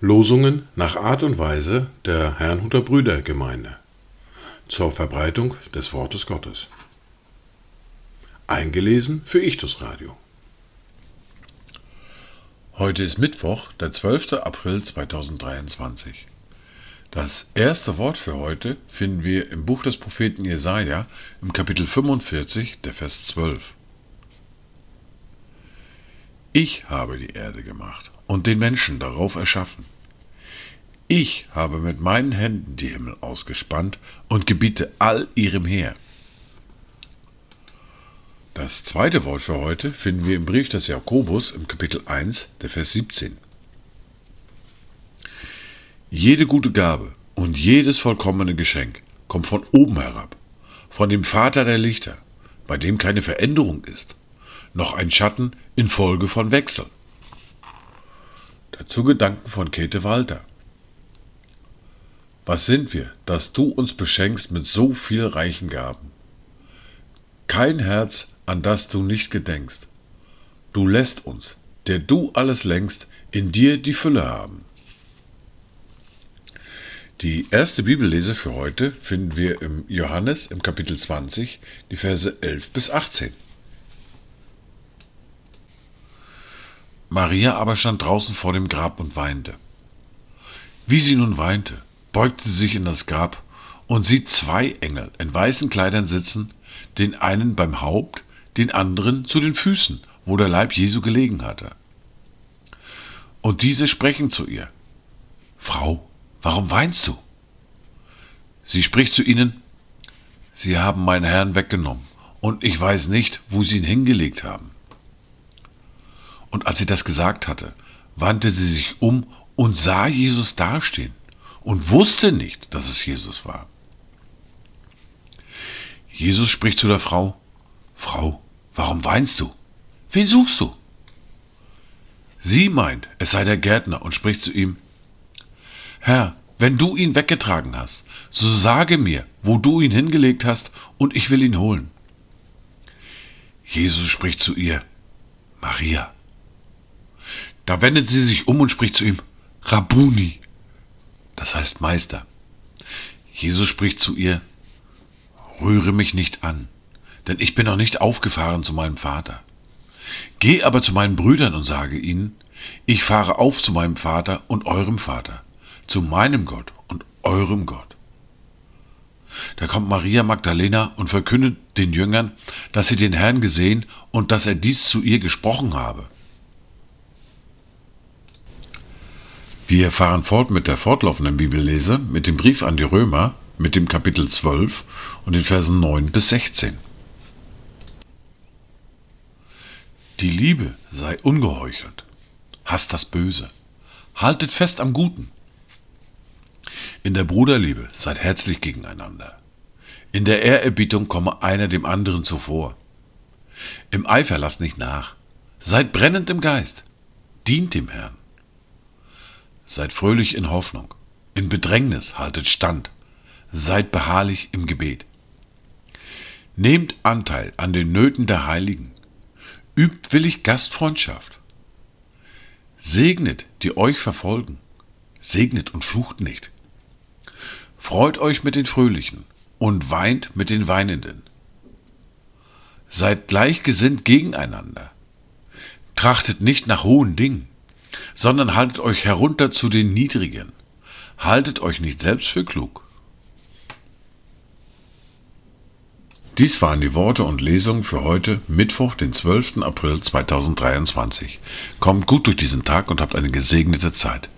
Losungen nach Art und Weise der Herrnhuter Brüdergemeinde zur Verbreitung des Wortes Gottes. Eingelesen für Ichtus Radio. Heute ist Mittwoch, der 12. April 2023. Das erste Wort für heute finden wir im Buch des Propheten Jesaja im Kapitel 45, der Vers 12. Ich habe die Erde gemacht und den Menschen darauf erschaffen. Ich habe mit meinen Händen die Himmel ausgespannt und gebiete all ihrem Heer. Das zweite Wort für heute finden wir im Brief des Jakobus im Kapitel 1, der Vers 17. Jede gute Gabe und jedes vollkommene Geschenk kommt von oben herab, von dem Vater der Lichter, bei dem keine Veränderung ist, noch ein Schatten infolge von Wechsel. Dazu Gedanken von Käthe Walter. Was sind wir, dass du uns beschenkst mit so viel reichen Gaben? Kein Herz an das du nicht gedenkst. Du lässt uns, der du alles längst, in dir die Fülle haben. Die erste Bibellese für heute finden wir im Johannes im Kapitel 20, die Verse 11 bis 18. Maria aber stand draußen vor dem Grab und weinte. Wie sie nun weinte, beugte sie sich in das Grab und sieht zwei Engel in weißen Kleidern sitzen, den einen beim Haupt, den anderen zu den Füßen, wo der Leib Jesu gelegen hatte. Und diese sprechen zu ihr, Frau, warum weinst du? Sie spricht zu ihnen, Sie haben meinen Herrn weggenommen, und ich weiß nicht, wo Sie ihn hingelegt haben. Und als sie das gesagt hatte, wandte sie sich um und sah Jesus dastehen und wusste nicht, dass es Jesus war. Jesus spricht zu der Frau, Frau, Warum weinst du? Wen suchst du? Sie meint, es sei der Gärtner und spricht zu ihm, Herr, wenn du ihn weggetragen hast, so sage mir, wo du ihn hingelegt hast, und ich will ihn holen. Jesus spricht zu ihr, Maria. Da wendet sie sich um und spricht zu ihm, Rabuni, das heißt Meister. Jesus spricht zu ihr, Rühre mich nicht an, denn ich bin noch nicht aufgefahren zu meinem Vater. Geh aber zu meinen Brüdern und sage ihnen, ich fahre auf zu meinem Vater und eurem Vater, zu meinem Gott und eurem Gott. Da kommt Maria Magdalena und verkündet den Jüngern, dass sie den Herrn gesehen und dass er dies zu ihr gesprochen habe. Wir fahren fort mit der fortlaufenden Bibellese, mit dem Brief an die Römer, mit dem Kapitel 12 und den Versen 9 bis 16. Die Liebe sei ungeheuchelt, hasst das Böse, haltet fest am Guten. In der Bruderliebe seid herzlich gegeneinander. In der Ehrerbietung komme einer dem anderen zuvor. Im Eifer lasst nicht nach. Seid brennend im Geist. Dient dem Herrn. Seid fröhlich in Hoffnung. In Bedrängnis haltet stand. Seid beharrlich im Gebet. Nehmt Anteil an den Nöten der Heiligen Übt willig Gastfreundschaft. Segnet, die euch verfolgen. Segnet und flucht nicht. Freut euch mit den Fröhlichen und weint mit den Weinenden. Seid gleichgesinnt gegeneinander. Trachtet nicht nach hohen Dingen, sondern haltet euch herunter zu den Niedrigen. Haltet euch nicht selbst für klug. Dies waren die Worte und Lesungen für heute, Mittwoch, den 12. April 2023. Kommt gut durch diesen Tag und habt eine gesegnete Zeit.